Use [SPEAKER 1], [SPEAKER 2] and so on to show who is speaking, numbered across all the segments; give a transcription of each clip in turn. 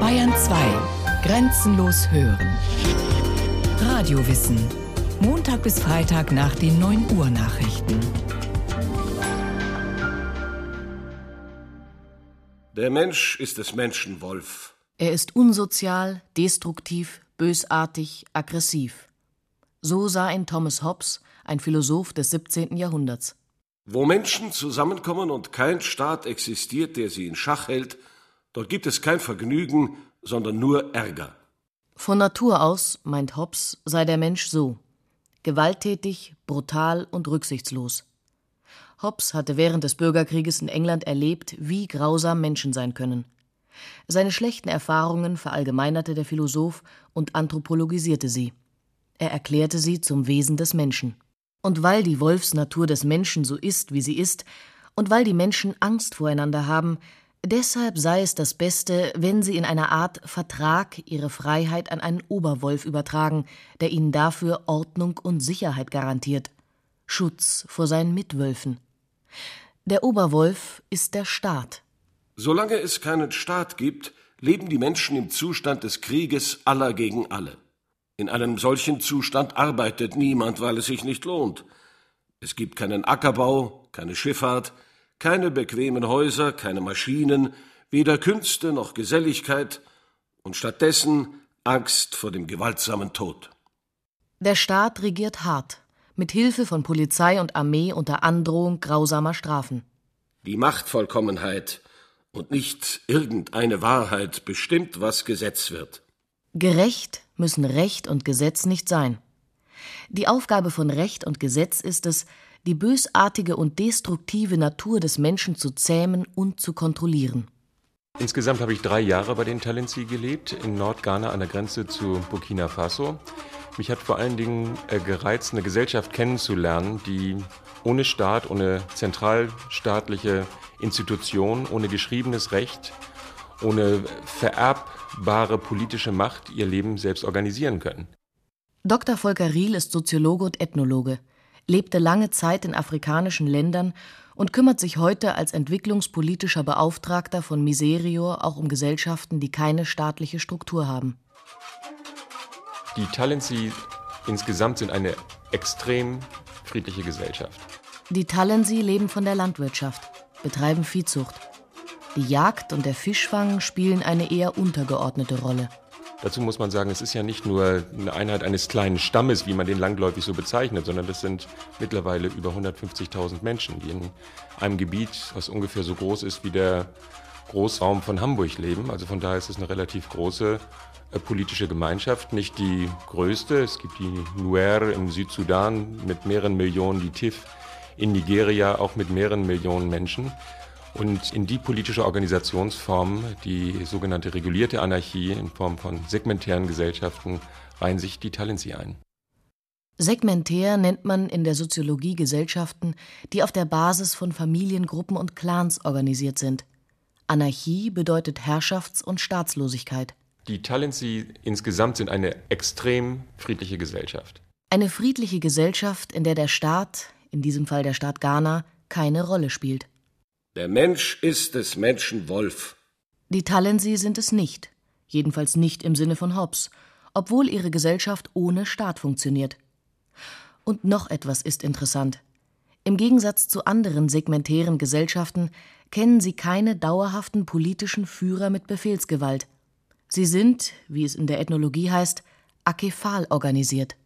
[SPEAKER 1] Bayern 2. Grenzenlos hören. Radiowissen. Montag bis Freitag nach den 9 Uhr Nachrichten.
[SPEAKER 2] Der Mensch ist des Menschen Wolf.
[SPEAKER 3] Er ist unsozial, destruktiv, bösartig, aggressiv. So sah ihn Thomas Hobbes, ein Philosoph des 17. Jahrhunderts.
[SPEAKER 2] Wo Menschen zusammenkommen und kein Staat existiert, der sie in Schach hält, dort gibt es kein Vergnügen, sondern nur Ärger.
[SPEAKER 3] Von Natur aus, meint Hobbes, sei der Mensch so gewalttätig, brutal und rücksichtslos. Hobbes hatte während des Bürgerkrieges in England erlebt, wie grausam Menschen sein können. Seine schlechten Erfahrungen verallgemeinerte der Philosoph und anthropologisierte sie. Er erklärte sie zum Wesen des Menschen. Und weil die Wolfsnatur des Menschen so ist, wie sie ist, und weil die Menschen Angst voreinander haben, deshalb sei es das Beste, wenn sie in einer Art Vertrag ihre Freiheit an einen Oberwolf übertragen, der ihnen dafür Ordnung und Sicherheit garantiert, Schutz vor seinen Mitwölfen. Der Oberwolf ist der Staat.
[SPEAKER 2] Solange es keinen Staat gibt, leben die Menschen im Zustand des Krieges aller gegen alle. In einem solchen Zustand arbeitet niemand, weil es sich nicht lohnt. Es gibt keinen Ackerbau, keine Schifffahrt, keine bequemen Häuser, keine Maschinen, weder Künste noch Geselligkeit und stattdessen Angst vor dem gewaltsamen Tod.
[SPEAKER 3] Der Staat regiert hart, mit Hilfe von Polizei und Armee unter Androhung grausamer Strafen.
[SPEAKER 2] Die Machtvollkommenheit und nicht irgendeine Wahrheit bestimmt, was Gesetz wird.
[SPEAKER 3] Gerecht müssen Recht und Gesetz nicht sein. Die Aufgabe von Recht und Gesetz ist es, die bösartige und destruktive Natur des Menschen zu zähmen und zu kontrollieren.
[SPEAKER 4] Insgesamt habe ich drei Jahre bei den Talensi gelebt, in Nordghana an der Grenze zu Burkina Faso. Mich hat vor allen Dingen äh, gereizt, eine Gesellschaft kennenzulernen, die ohne Staat, ohne zentralstaatliche Institution, ohne geschriebenes Recht, ohne vererbbare politische Macht ihr Leben selbst organisieren können.
[SPEAKER 3] Dr. Volker Riel ist Soziologe und Ethnologe, lebte lange Zeit in afrikanischen Ländern und kümmert sich heute als entwicklungspolitischer Beauftragter von Miserior auch um Gesellschaften, die keine staatliche Struktur haben.
[SPEAKER 4] Die Talensi insgesamt sind eine extrem friedliche Gesellschaft.
[SPEAKER 3] Die Talensi leben von der Landwirtschaft, betreiben Viehzucht. Die Jagd und der Fischfang spielen eine eher untergeordnete Rolle.
[SPEAKER 4] Dazu muss man sagen, es ist ja nicht nur eine Einheit eines kleinen Stammes, wie man den langläufig so bezeichnet, sondern das sind mittlerweile über 150.000 Menschen, die in einem Gebiet, was ungefähr so groß ist wie der Großraum von Hamburg leben. Also von daher ist es eine relativ große äh, politische Gemeinschaft, nicht die größte. Es gibt die Nuer im Südsudan mit mehreren Millionen, die TIF in Nigeria auch mit mehreren Millionen Menschen. Und in die politische Organisationsform, die sogenannte regulierte Anarchie in Form von segmentären Gesellschaften, reihen sich die Talensi ein.
[SPEAKER 3] Segmentär nennt man in der Soziologie Gesellschaften, die auf der Basis von Familiengruppen und Clans organisiert sind. Anarchie bedeutet Herrschafts- und Staatslosigkeit.
[SPEAKER 4] Die Talensi insgesamt sind eine extrem friedliche Gesellschaft.
[SPEAKER 3] Eine friedliche Gesellschaft, in der der Staat, in diesem Fall der Staat Ghana, keine Rolle spielt.
[SPEAKER 2] Der Mensch ist des Menschen Wolf.
[SPEAKER 3] Die Talensi sind es nicht, jedenfalls nicht im Sinne von Hobbes, obwohl ihre Gesellschaft ohne Staat funktioniert. Und noch etwas ist interessant. Im Gegensatz zu anderen segmentären Gesellschaften kennen sie keine dauerhaften politischen Führer mit Befehlsgewalt. Sie sind, wie es in der Ethnologie heißt, akephal organisiert.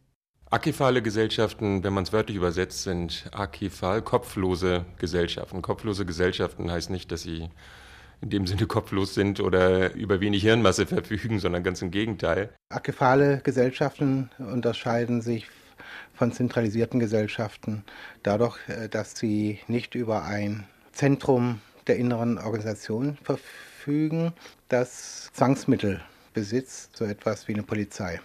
[SPEAKER 4] Akephale Gesellschaften, wenn man es wörtlich übersetzt, sind akephal, kopflose Gesellschaften. Kopflose Gesellschaften heißt nicht, dass sie in dem Sinne kopflos sind oder über wenig Hirnmasse verfügen, sondern ganz im Gegenteil.
[SPEAKER 5] Akephale Gesellschaften unterscheiden sich von zentralisierten Gesellschaften dadurch, äh, dass sie nicht über ein Zentrum der inneren Organisation verfügen, das Zwangsmittel besitzt, so etwas wie eine Polizei.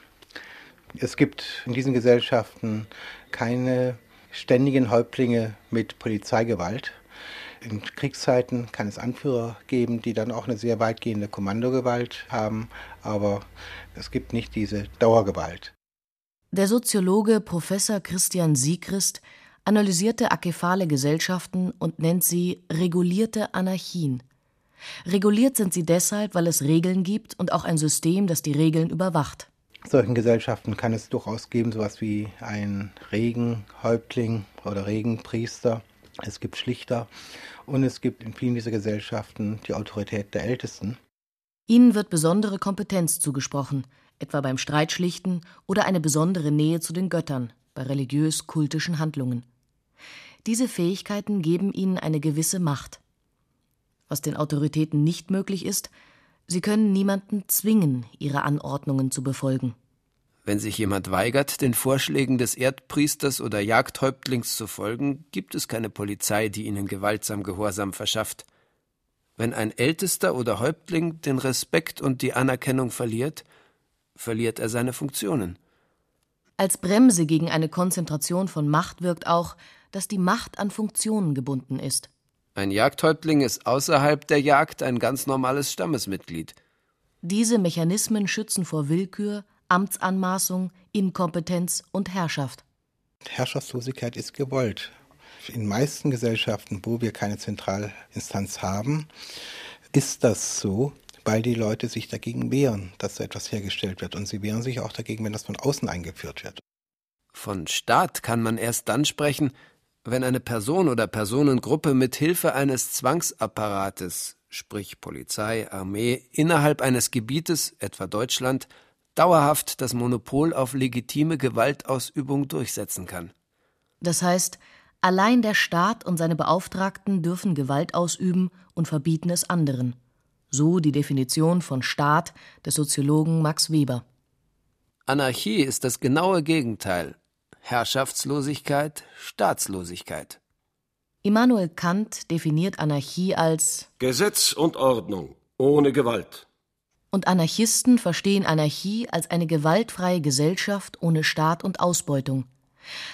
[SPEAKER 5] Es gibt in diesen Gesellschaften keine ständigen Häuptlinge mit Polizeigewalt. In Kriegszeiten kann es Anführer geben, die dann auch eine sehr weitgehende Kommandogewalt haben, aber es gibt nicht diese Dauergewalt.
[SPEAKER 3] Der Soziologe Professor Christian Siegrist analysierte akephale Gesellschaften und nennt sie regulierte Anarchien. Reguliert sind sie deshalb, weil es Regeln gibt und auch ein System, das die Regeln überwacht.
[SPEAKER 5] Solchen Gesellschaften kann es durchaus geben, sowas wie ein Regenhäuptling oder Regenpriester. Es gibt Schlichter und es gibt in vielen dieser Gesellschaften die Autorität der Ältesten.
[SPEAKER 3] Ihnen wird besondere Kompetenz zugesprochen, etwa beim Streitschlichten oder eine besondere Nähe zu den Göttern bei religiös-kultischen Handlungen. Diese Fähigkeiten geben ihnen eine gewisse Macht. Was den Autoritäten nicht möglich ist, sie können niemanden zwingen, ihre Anordnungen zu befolgen.
[SPEAKER 6] Wenn sich jemand weigert, den Vorschlägen des Erdpriesters oder Jagdhäuptlings zu folgen, gibt es keine Polizei, die ihnen gewaltsam Gehorsam verschafft. Wenn ein Ältester oder Häuptling den Respekt und die Anerkennung verliert, verliert er seine Funktionen.
[SPEAKER 3] Als Bremse gegen eine Konzentration von Macht wirkt auch, dass die Macht an Funktionen gebunden ist.
[SPEAKER 6] Ein Jagdhäuptling ist außerhalb der Jagd ein ganz normales Stammesmitglied.
[SPEAKER 3] Diese Mechanismen schützen vor Willkür, Amtsanmaßung, Inkompetenz und Herrschaft.
[SPEAKER 5] Herrschaftslosigkeit ist gewollt. In meisten Gesellschaften, wo wir keine Zentralinstanz haben, ist das so, weil die Leute sich dagegen wehren, dass so etwas hergestellt wird. Und sie wehren sich auch dagegen, wenn das von außen eingeführt wird.
[SPEAKER 6] Von Staat kann man erst dann sprechen, wenn eine Person oder Personengruppe mit Hilfe eines Zwangsapparates, sprich Polizei, Armee, innerhalb eines Gebietes, etwa Deutschland, dauerhaft das Monopol auf legitime Gewaltausübung durchsetzen kann.
[SPEAKER 3] Das heißt, allein der Staat und seine Beauftragten dürfen Gewalt ausüben und verbieten es anderen. So die Definition von Staat des Soziologen Max Weber.
[SPEAKER 6] Anarchie ist das genaue Gegenteil. Herrschaftslosigkeit, Staatslosigkeit.
[SPEAKER 3] Immanuel Kant definiert Anarchie als
[SPEAKER 2] Gesetz und Ordnung ohne Gewalt.
[SPEAKER 3] Und Anarchisten verstehen Anarchie als eine gewaltfreie Gesellschaft ohne Staat und Ausbeutung,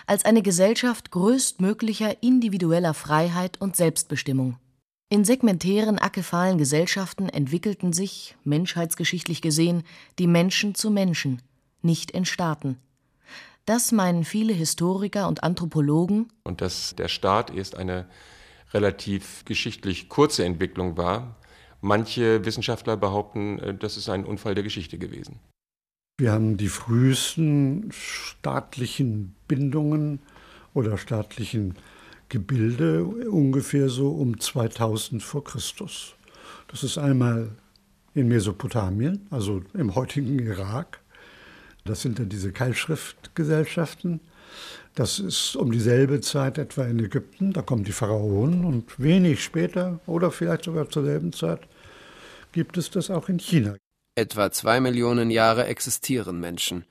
[SPEAKER 3] als eine Gesellschaft größtmöglicher individueller Freiheit und Selbstbestimmung. In segmentären, akephalen Gesellschaften entwickelten sich, menschheitsgeschichtlich gesehen, die Menschen zu Menschen, nicht in Staaten. Das meinen viele Historiker und Anthropologen.
[SPEAKER 4] Und dass der Staat erst eine relativ geschichtlich kurze Entwicklung war. Manche Wissenschaftler behaupten, äh, das ist ein Unfall der Geschichte gewesen.
[SPEAKER 7] Wir haben die frühesten staatlichen Bindungen oder staatlichen Gebilde ungefähr so um 2000 vor Christus. Das ist einmal in Mesopotamien, also im heutigen Irak, das sind dann diese Keilschriftgesellschaften. Das ist um dieselbe Zeit etwa in Ägypten. Da kommen die Pharaonen und wenig später oder vielleicht sogar zur selben Zeit gibt es das auch in China.
[SPEAKER 6] Etwa zwei Millionen Jahre existieren Menschen.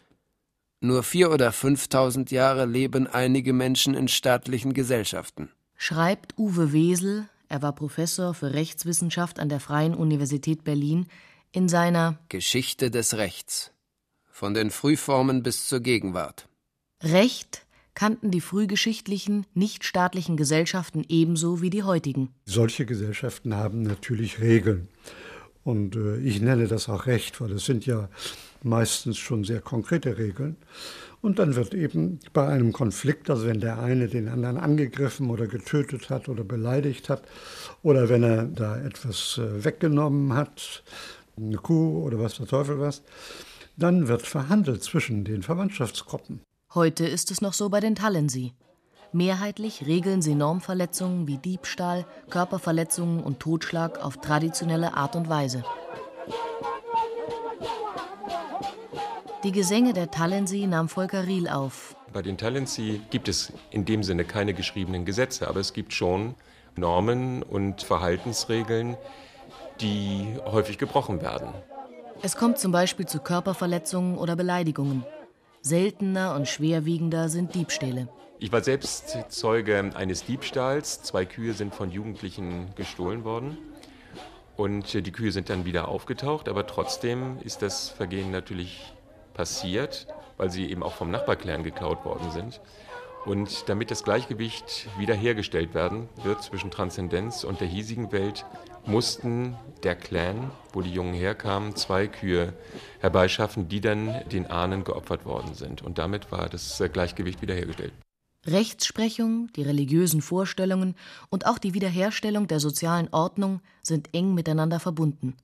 [SPEAKER 6] Nur vier oder fünftausend Jahre leben einige Menschen in staatlichen Gesellschaften.
[SPEAKER 3] Schreibt Uwe Wesel, er war Professor für Rechtswissenschaft an der Freien Universität Berlin, in seiner
[SPEAKER 6] Geschichte des Rechts von den Frühformen bis zur Gegenwart.
[SPEAKER 3] Recht kannten die frühgeschichtlichen, nichtstaatlichen Gesellschaften ebenso wie die heutigen.
[SPEAKER 7] Solche Gesellschaften haben natürlich Regeln. Und äh, ich nenne das auch Recht, weil es sind ja meistens schon sehr konkrete Regeln. Und dann wird eben bei einem Konflikt, also wenn der eine den anderen angegriffen oder getötet hat oder beleidigt hat, oder wenn er da etwas äh, weggenommen hat, eine Kuh oder was der Teufel was, dann wird verhandelt zwischen den Verwandtschaftsgruppen.
[SPEAKER 3] Heute ist es noch so bei den Tallensi. Mehrheitlich regeln sie Normverletzungen wie Diebstahl, Körperverletzungen und Totschlag auf traditionelle Art und Weise. Die Gesänge der Talensi nahm Volker Riel auf.
[SPEAKER 4] Bei den Talensi gibt es in dem Sinne keine geschriebenen Gesetze, aber es gibt schon Normen und Verhaltensregeln, die häufig gebrochen werden.
[SPEAKER 3] Es kommt zum Beispiel zu Körperverletzungen oder Beleidigungen. Seltener und schwerwiegender sind Diebstähle.
[SPEAKER 4] Ich war selbst Zeuge eines Diebstahls. Zwei Kühe sind von Jugendlichen gestohlen worden. Und die Kühe sind dann wieder aufgetaucht, aber trotzdem ist das Vergehen natürlich passiert, weil sie eben auch vom Nachbarclan geklaut worden sind. Und damit das Gleichgewicht wiederhergestellt werden wird zwischen Transzendenz und der hiesigen Welt, mussten der Clan, wo die Jungen herkamen, zwei Kühe herbeischaffen, die dann den Ahnen geopfert worden sind. Und damit war das Gleichgewicht wiederhergestellt.
[SPEAKER 3] Rechtsprechung, die religiösen Vorstellungen und auch die Wiederherstellung der sozialen Ordnung sind eng miteinander verbunden.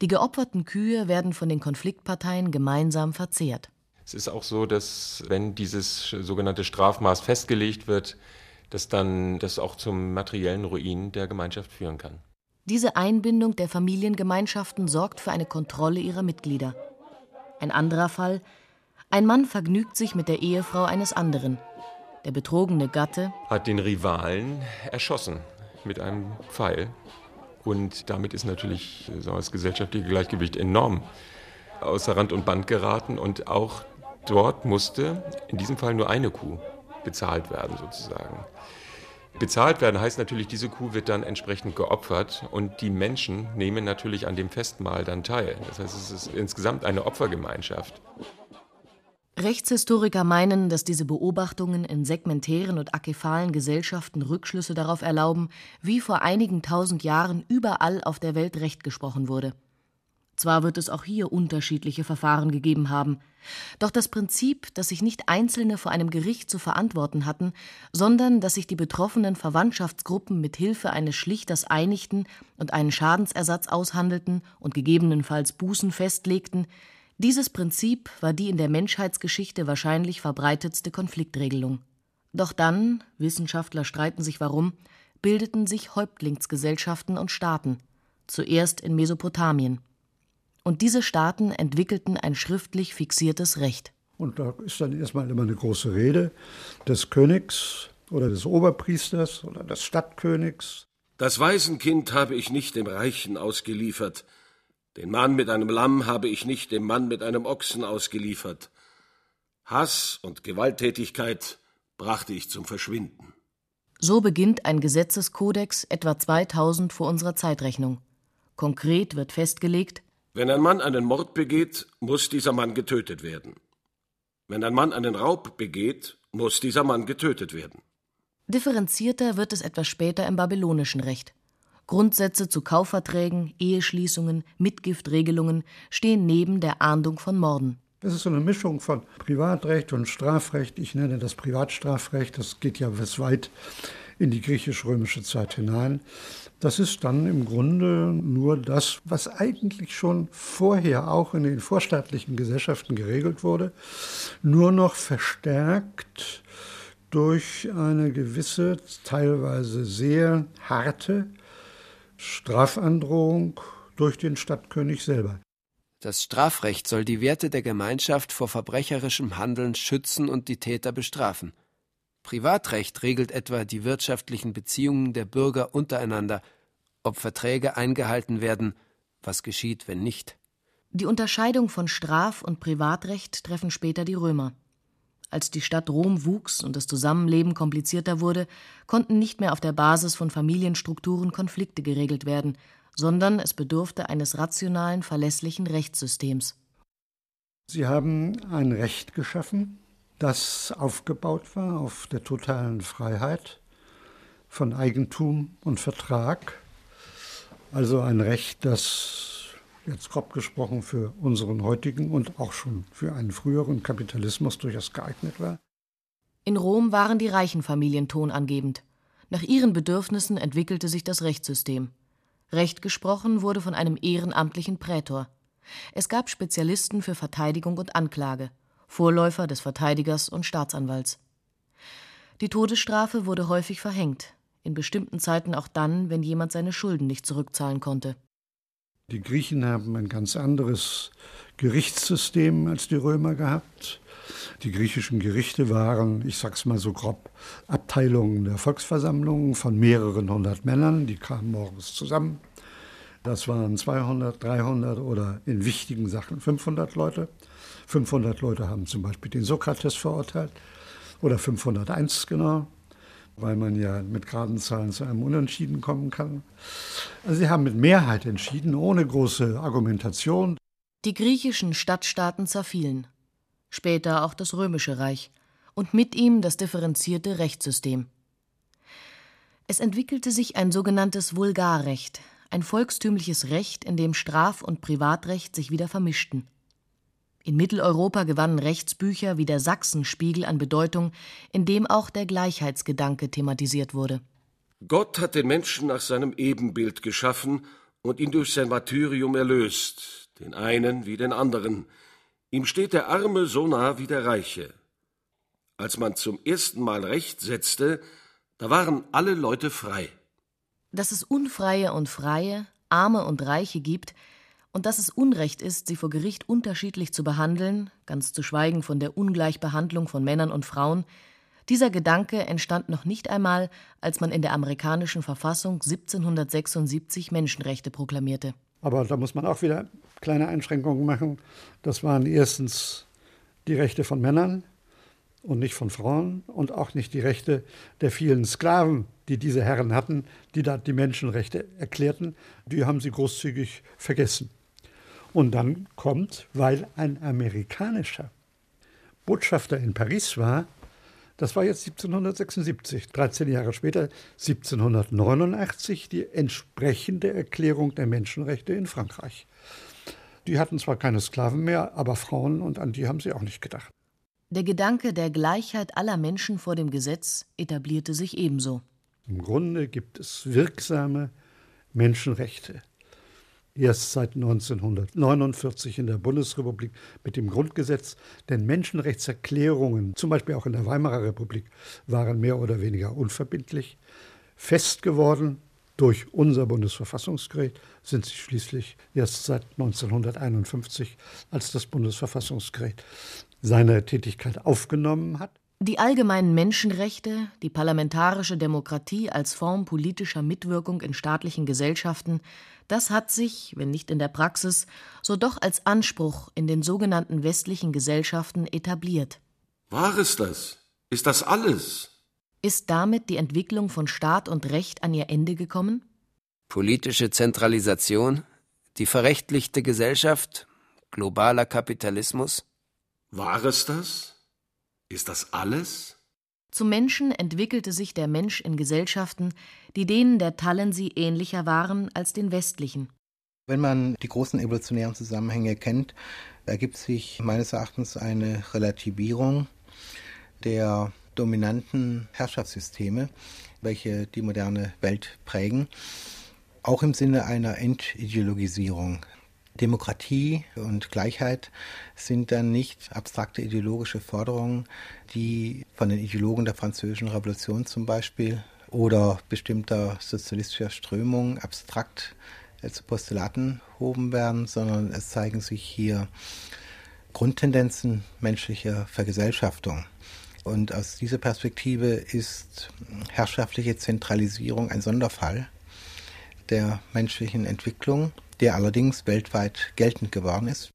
[SPEAKER 3] Die geopferten Kühe werden von den Konfliktparteien gemeinsam verzehrt.
[SPEAKER 4] Es ist auch so, dass wenn dieses sogenannte Strafmaß festgelegt wird, dass dann das auch zum materiellen Ruin der Gemeinschaft führen kann.
[SPEAKER 3] Diese Einbindung der Familiengemeinschaften sorgt für eine Kontrolle ihrer Mitglieder. Ein anderer Fall ein Mann vergnügt sich mit der Ehefrau eines anderen. Der betrogene Gatte
[SPEAKER 4] hat den Rivalen erschossen mit einem Pfeil. Und damit ist natürlich so das gesellschaftliche Gleichgewicht enorm außer Rand und Band geraten. Und auch dort musste in diesem Fall nur eine Kuh bezahlt werden, sozusagen. Bezahlt werden heißt natürlich, diese Kuh wird dann entsprechend geopfert und die Menschen nehmen natürlich an dem Festmahl dann teil. Das heißt, es ist insgesamt eine Opfergemeinschaft.
[SPEAKER 3] Rechtshistoriker meinen, dass diese Beobachtungen in segmentären und akephalen Gesellschaften Rückschlüsse darauf erlauben, wie vor einigen tausend Jahren überall auf der Welt Recht gesprochen wurde. Zwar wird es auch hier unterschiedliche Verfahren gegeben haben, doch das Prinzip, dass sich nicht Einzelne vor einem Gericht zu verantworten hatten, sondern dass sich die betroffenen Verwandtschaftsgruppen mit Hilfe eines Schlichters einigten und einen Schadensersatz aushandelten und gegebenenfalls Bußen festlegten, dieses Prinzip war die in der Menschheitsgeschichte wahrscheinlich verbreitetste Konfliktregelung. Doch dann, Wissenschaftler streiten sich warum, bildeten sich Häuptlingsgesellschaften und Staaten, zuerst in Mesopotamien. Und diese Staaten entwickelten ein schriftlich fixiertes Recht.
[SPEAKER 7] Und da ist dann erstmal immer eine große Rede des Königs oder des Oberpriesters oder des Stadtkönigs.
[SPEAKER 2] Das Waisenkind habe ich nicht dem Reichen ausgeliefert, den Mann mit einem Lamm habe ich nicht dem Mann mit einem Ochsen ausgeliefert. Hass und Gewalttätigkeit brachte ich zum Verschwinden.
[SPEAKER 3] So beginnt ein Gesetzeskodex etwa 2000 vor unserer Zeitrechnung. Konkret wird festgelegt,
[SPEAKER 2] wenn ein Mann einen Mord begeht, muss dieser Mann getötet werden. Wenn ein Mann einen Raub begeht, muss dieser Mann getötet werden.
[SPEAKER 3] Differenzierter wird es etwas später im babylonischen Recht. Grundsätze zu Kaufverträgen, Eheschließungen, Mitgiftregelungen stehen neben der Ahndung von Morden.
[SPEAKER 7] Das ist so eine Mischung von Privatrecht und Strafrecht. Ich nenne das Privatstrafrecht. Das geht ja bis weit in die griechisch-römische Zeit hinein. Das ist dann im Grunde nur das, was eigentlich schon vorher auch in den vorstaatlichen Gesellschaften geregelt wurde, nur noch verstärkt durch eine gewisse, teilweise sehr harte Strafandrohung durch den Stadtkönig selber.
[SPEAKER 6] Das Strafrecht soll die Werte der Gemeinschaft vor verbrecherischem Handeln schützen und die Täter bestrafen. Privatrecht regelt etwa die wirtschaftlichen Beziehungen der Bürger untereinander, ob Verträge eingehalten werden, was geschieht, wenn nicht.
[SPEAKER 3] Die Unterscheidung von Straf- und Privatrecht treffen später die Römer. Als die Stadt Rom wuchs und das Zusammenleben komplizierter wurde, konnten nicht mehr auf der Basis von Familienstrukturen Konflikte geregelt werden, sondern es bedurfte eines rationalen, verlässlichen Rechtssystems.
[SPEAKER 7] Sie haben ein Recht geschaffen, das aufgebaut war auf der totalen Freiheit von Eigentum und Vertrag. Also ein Recht, das jetzt grob gesprochen für unseren heutigen und auch schon für einen früheren Kapitalismus durchaus geeignet war?
[SPEAKER 3] In Rom waren die reichen Familien tonangebend. Nach ihren Bedürfnissen entwickelte sich das Rechtssystem. Recht gesprochen wurde von einem ehrenamtlichen Prätor. Es gab Spezialisten für Verteidigung und Anklage, Vorläufer des Verteidigers und Staatsanwalts. Die Todesstrafe wurde häufig verhängt, in bestimmten Zeiten auch dann, wenn jemand seine Schulden nicht zurückzahlen konnte.
[SPEAKER 7] Die Griechen haben ein ganz anderes Gerichtssystem als die Römer gehabt. Die griechischen Gerichte waren, ich sag's mal so grob, Abteilungen der Volksversammlungen von mehreren hundert Männern, die kamen morgens zusammen. Das waren 200, 300 oder in wichtigen Sachen 500 Leute. 500 Leute haben zum Beispiel den Sokrates verurteilt oder 501 genau weil man ja mit geraden Zahlen zu einem Unentschieden kommen kann. Also sie haben mit Mehrheit entschieden, ohne große Argumentation.
[SPEAKER 3] Die griechischen Stadtstaaten zerfielen, später auch das römische Reich und mit ihm das differenzierte Rechtssystem. Es entwickelte sich ein sogenanntes Vulgarrecht, ein volkstümliches Recht, in dem Straf- und Privatrecht sich wieder vermischten. In Mitteleuropa gewannen Rechtsbücher wie der Sachsenspiegel an Bedeutung, in dem auch der Gleichheitsgedanke thematisiert wurde.
[SPEAKER 2] Gott hat den Menschen nach seinem Ebenbild geschaffen und ihn durch sein Martyrium erlöst, den einen wie den anderen. Ihm steht der Arme so nah wie der Reiche. Als man zum ersten Mal Recht setzte, da waren alle Leute frei.
[SPEAKER 3] Dass es Unfreie und Freie, Arme und Reiche gibt, und dass es Unrecht ist, sie vor Gericht unterschiedlich zu behandeln, ganz zu schweigen von der Ungleichbehandlung von Männern und Frauen, dieser Gedanke entstand noch nicht einmal, als man in der amerikanischen Verfassung 1776 Menschenrechte proklamierte.
[SPEAKER 7] Aber da muss man auch wieder kleine Einschränkungen machen. Das waren erstens die Rechte von Männern und nicht von Frauen und auch nicht die Rechte der vielen Sklaven, die diese Herren hatten, die da die Menschenrechte erklärten. Die haben sie großzügig vergessen. Und dann kommt, weil ein amerikanischer Botschafter in Paris war, das war jetzt 1776, 13 Jahre später, 1789, die entsprechende Erklärung der Menschenrechte in Frankreich. Die hatten zwar keine Sklaven mehr, aber Frauen und an die haben sie auch nicht gedacht.
[SPEAKER 3] Der Gedanke der Gleichheit aller Menschen vor dem Gesetz etablierte sich ebenso.
[SPEAKER 7] Im Grunde gibt es wirksame Menschenrechte erst seit 1949 in der Bundesrepublik mit dem Grundgesetz, denn Menschenrechtserklärungen, zum Beispiel auch in der Weimarer Republik, waren mehr oder weniger unverbindlich. Fest geworden durch unser Bundesverfassungsgericht sind sie schließlich erst seit 1951, als das Bundesverfassungsgericht seine Tätigkeit aufgenommen hat.
[SPEAKER 3] Die allgemeinen Menschenrechte, die parlamentarische Demokratie als Form politischer Mitwirkung in staatlichen Gesellschaften, das hat sich, wenn nicht in der Praxis, so doch als Anspruch in den sogenannten westlichen Gesellschaften etabliert.
[SPEAKER 2] War es das? Ist das alles?
[SPEAKER 3] Ist damit die Entwicklung von Staat und Recht an ihr Ende gekommen?
[SPEAKER 6] Politische Zentralisation, die verrechtlichte Gesellschaft, globaler Kapitalismus?
[SPEAKER 2] War es das? Ist das alles?
[SPEAKER 3] Zum Menschen entwickelte sich der Mensch in Gesellschaften, die denen der Talensi ähnlicher waren als den westlichen.
[SPEAKER 5] Wenn man die großen evolutionären Zusammenhänge kennt, ergibt sich meines Erachtens eine Relativierung der dominanten Herrschaftssysteme, welche die moderne Welt prägen, auch im Sinne einer Entideologisierung Demokratie und Gleichheit sind dann nicht abstrakte ideologische Forderungen, die von den Ideologen der Französischen Revolution zum Beispiel oder bestimmter sozialistischer Strömungen abstrakt äh, zu Postulaten hoben werden, sondern es zeigen sich hier Grundtendenzen menschlicher Vergesellschaftung. Und aus dieser Perspektive ist herrschaftliche Zentralisierung ein Sonderfall der menschlichen Entwicklung der allerdings weltweit geltend geworden ist.